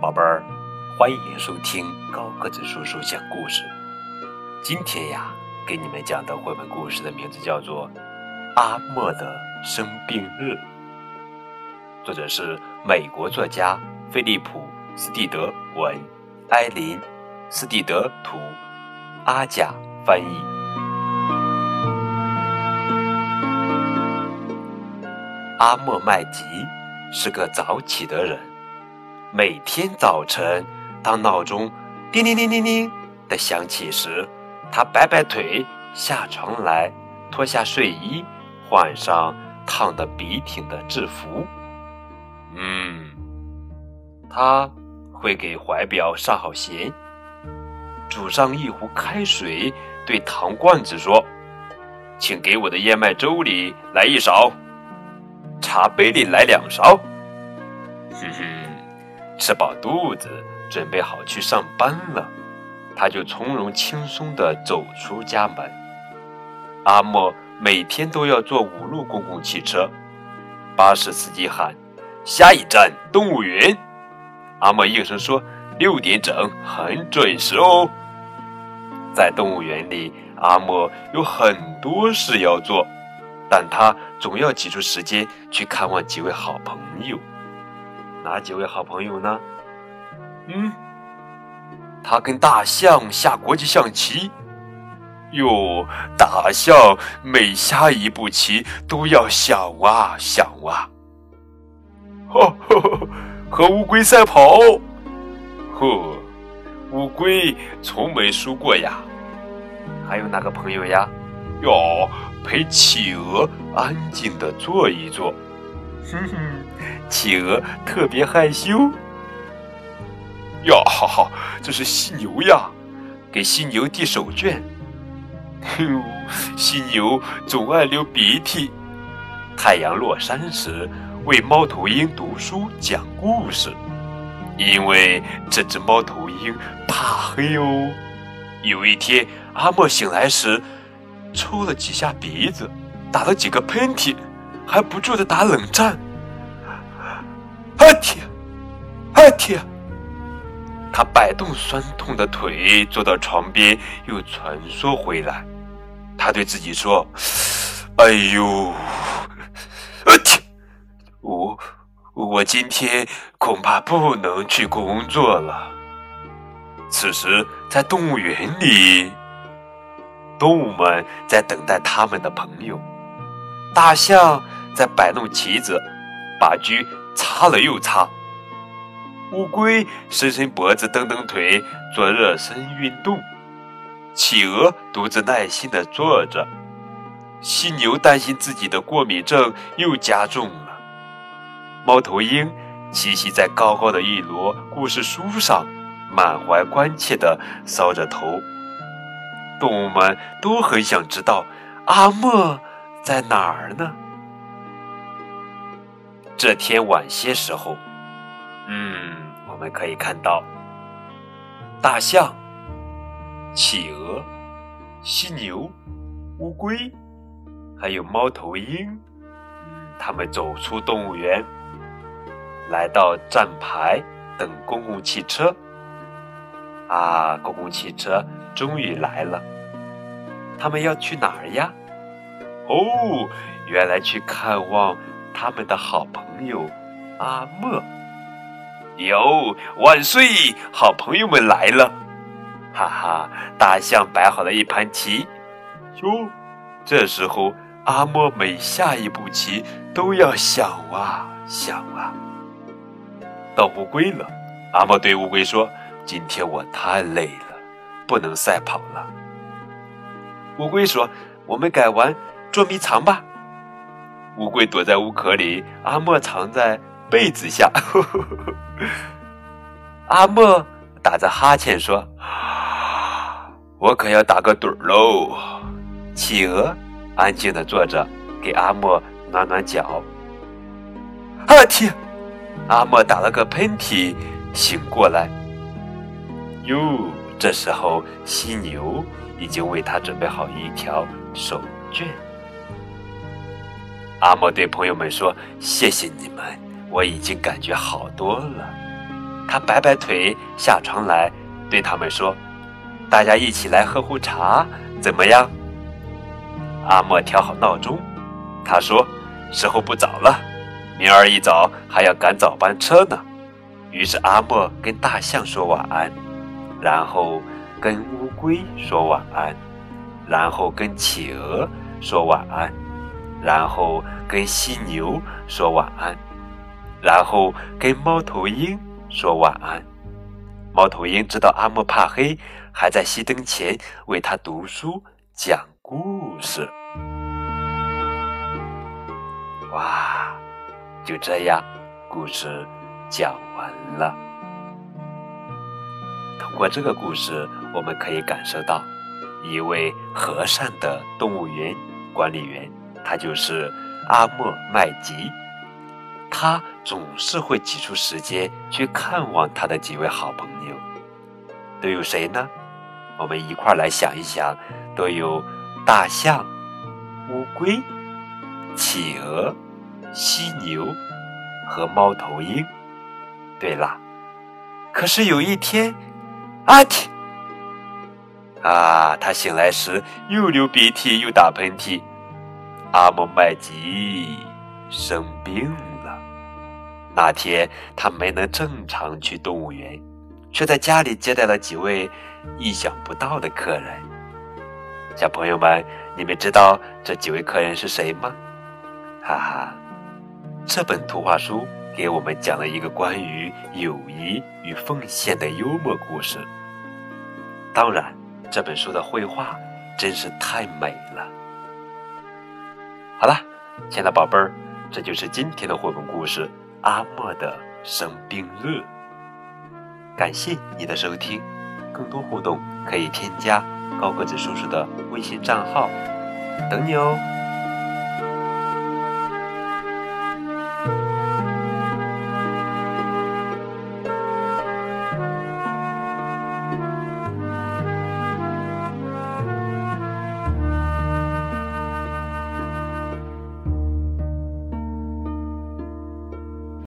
宝贝儿，欢迎收听高个子叔叔讲故事。今天呀，给你们讲的绘本故事的名字叫做《阿莫的生病日》，作者是美国作家菲利普·斯蒂德文，埃琳·斯蒂德图，阿甲翻译。阿莫麦吉是个早起的人。每天早晨，当闹钟叮铃铃铃铃的响起时，他摆摆腿下床来，脱下睡衣，换上烫得笔挺的制服。嗯，他会给怀表上好弦，煮上一壶开水，对糖罐子说：“请给我的燕麦粥里来一勺，茶杯里来两勺。”哼哼。吃饱肚子，准备好去上班了，他就从容轻松地走出家门。阿莫每天都要坐五路公共汽车，巴士司机喊：“下一站动物园。”阿莫应声说：“六点整，很准时哦。”在动物园里，阿莫有很多事要做，但他总要挤出时间去看望几位好朋友。哪几位好朋友呢？嗯，他跟大象下国际象棋。哟，大象每下一步棋都要想啊想啊。呵呵，和乌龟赛跑。呵，乌龟从没输过呀。还有哪个朋友呀？哟，陪企鹅安静的坐一坐。哼哼，企鹅特别害羞。哟哈哈，这是犀牛呀，给犀牛递手绢。哟，犀牛总爱流鼻涕。太阳落山时，为猫头鹰读书讲故事，因为这只猫头鹰怕黑哦。有一天，阿莫醒来时，抽了几下鼻子，打了几个喷嚏。还不住的打冷战，阿嚏，阿嚏！他摆动酸痛的腿，坐到床边，又蜷缩回来。他对自己说：“哎呦，阿嚏！我我今天恐怕不能去工作了。”此时，在动物园里，动物们在等待他们的朋友，大象。在摆弄旗子，把车擦了又擦。乌龟伸伸脖子，蹬蹬腿，做热身运动。企鹅独自耐心地坐着。犀牛担心自己的过敏症又加重了。猫头鹰栖息在高高的一摞故事书上，满怀关切地搔着头。动物们都很想知道阿莫在哪儿呢？这天晚些时候，嗯，我们可以看到大象、企鹅、犀牛、乌龟，还有猫头鹰，嗯，他们走出动物园，来到站牌等公共汽车。啊，公共汽车终于来了，他们要去哪儿呀？哦，原来去看望。他们的好朋友阿莫，哟，万岁！好朋友们来了，哈哈！大象摆好了一盘棋，哟，这时候阿莫每下一步棋都要想啊想啊。到乌龟了，阿莫对乌龟说：“今天我太累了，不能赛跑了。”乌龟说：“我们改玩捉迷藏吧。”乌龟躲在乌壳里，阿莫藏在被子下。阿莫打着哈欠说：“我可要打个盹儿喽。”企鹅安静的坐着，给阿莫暖暖脚。啊嚏！阿莫打了个喷嚏，醒过来。哟，这时候犀牛已经为他准备好一条手绢。阿莫对朋友们说：“谢谢你们，我已经感觉好多了。”他摆摆腿下床来，对他们说：“大家一起来喝壶茶，怎么样？”阿莫调好闹钟，他说：“时候不早了，明儿一早还要赶早班车呢。”于是阿莫跟大象说晚安，然后跟乌龟说晚安，然后跟企鹅说晚安，然后跟犀牛说晚安，然后跟猫头鹰说晚安。猫头鹰知道阿莫怕黑，还在熄灯前为他读书讲故事。哇，就这样，故事。讲完了。通过这个故事，我们可以感受到一位和善的动物园管理员，他就是阿莫麦吉。他总是会挤出时间去看望他的几位好朋友，都有谁呢？我们一块儿来想一想，都有大象、乌龟、企鹅、犀牛和猫头鹰。对了，可是有一天，阿嚏！啊，他醒来时又流鼻涕又打喷嚏。阿莫麦吉生病了。那天他没能正常去动物园，却在家里接待了几位意想不到的客人。小朋友们，你们知道这几位客人是谁吗？哈哈，这本图画书。给我们讲了一个关于友谊与奉献的幽默故事。当然，这本书的绘画真是太美了。好了，亲爱的宝贝儿，这就是今天的绘本故事《阿莫的生病日》。感谢你的收听，更多互动可以添加高个子叔叔的微信账号，等你哦。